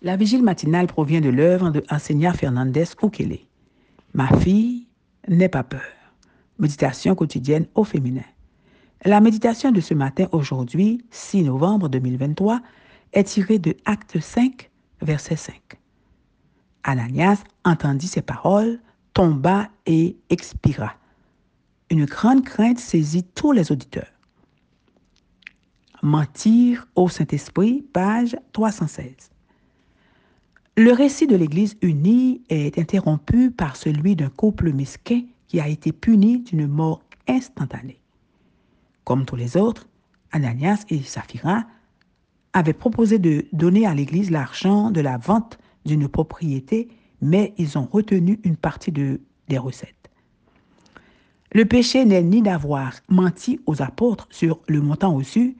La vigile matinale provient de l'œuvre de Enseignant Fernandez Ukele. Ma fille, n'aie pas peur. Méditation quotidienne au féminin. La méditation de ce matin, aujourd'hui, 6 novembre 2023, est tirée de Acte 5, verset 5. Ananias entendit ces paroles, tomba et expira. Une grande crainte saisit tous les auditeurs. Mentir au Saint-Esprit, page 316. Le récit de l'Église unie est interrompu par celui d'un couple mesquin qui a été puni d'une mort instantanée. Comme tous les autres, Ananias et Saphira avaient proposé de donner à l'Église l'argent de la vente d'une propriété, mais ils ont retenu une partie de, des recettes. Le péché n'est ni d'avoir menti aux apôtres sur le montant reçu,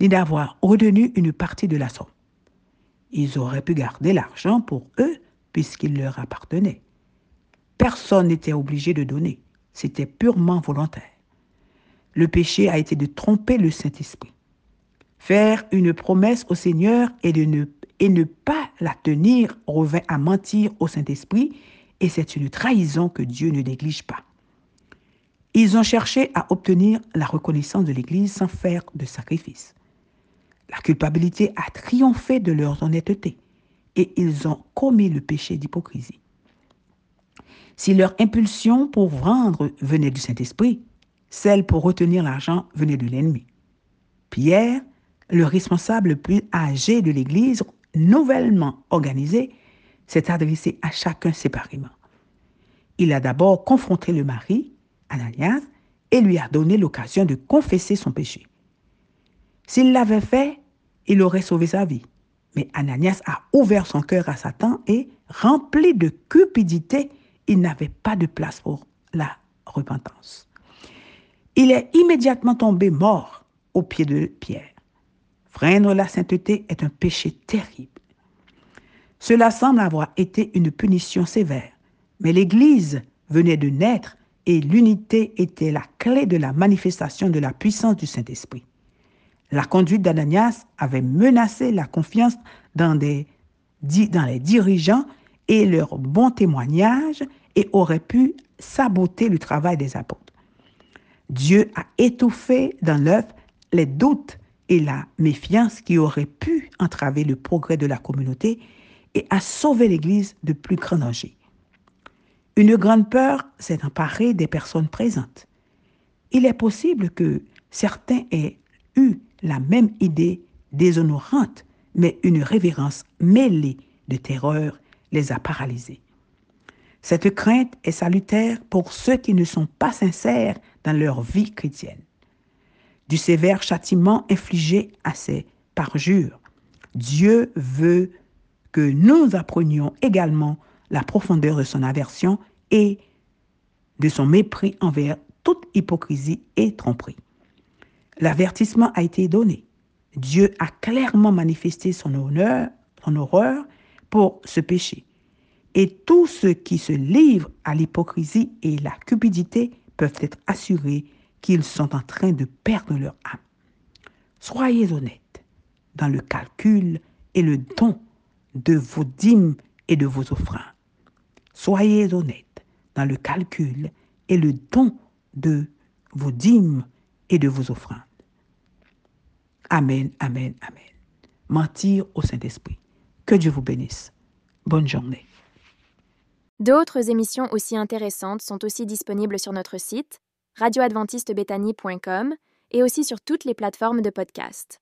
ni d'avoir retenu une partie de la somme. Ils auraient pu garder l'argent pour eux puisqu'il leur appartenait. Personne n'était obligé de donner. C'était purement volontaire. Le péché a été de tromper le Saint-Esprit. Faire une promesse au Seigneur et, ne, et ne pas la tenir revint à mentir au Saint-Esprit et c'est une trahison que Dieu ne néglige pas. Ils ont cherché à obtenir la reconnaissance de l'Église sans faire de sacrifice. La culpabilité a triomphé de leur honnêteté et ils ont commis le péché d'hypocrisie. Si leur impulsion pour vendre venait du Saint-Esprit, celle pour retenir l'argent venait de l'ennemi. Pierre, le responsable le plus âgé de l'Église, nouvellement organisé, s'est adressé à chacun séparément. Il a d'abord confronté le mari, Ananias, et lui a donné l'occasion de confesser son péché. S'il l'avait fait, il aurait sauvé sa vie. Mais Ananias a ouvert son cœur à Satan et, rempli de cupidité, il n'avait pas de place pour la repentance. Il est immédiatement tombé mort aux pieds de Pierre. Freindre la sainteté est un péché terrible. Cela semble avoir été une punition sévère, mais l'Église venait de naître et l'unité était la clé de la manifestation de la puissance du Saint-Esprit. La conduite d'Ananias avait menacé la confiance dans, les dirigeants et leur bon témoignage et aurait pu saboter le travail des apôtres. Dieu a étouffé dans l'œuvre les doutes et la méfiance qui auraient pu entraver le progrès de la communauté et a sauvé l'Église de plus grands dangers. Une grande peur s'est emparée des personnes présentes. Il est possible que certains aient eu la même idée déshonorante, mais une révérence mêlée de terreur les a paralysés. Cette crainte est salutaire pour ceux qui ne sont pas sincères dans leur vie chrétienne. Du sévère châtiment infligé à ces parjures, Dieu veut que nous apprenions également la profondeur de son aversion et de son mépris envers toute hypocrisie et tromperie. L'avertissement a été donné. Dieu a clairement manifesté son honneur, son horreur pour ce péché. Et tous ceux qui se livrent à l'hypocrisie et la cupidité peuvent être assurés qu'ils sont en train de perdre leur âme. Soyez honnêtes dans le calcul et le don de vos dîmes et de vos offrandes. Soyez honnêtes dans le calcul et le don de vos dîmes et de vos offrandes. Amen, amen, amen. Mentir au Saint-Esprit. Que Dieu vous bénisse. Bonne journée. D'autres émissions aussi intéressantes sont aussi disponibles sur notre site radioadventistebethany.com et aussi sur toutes les plateformes de podcast.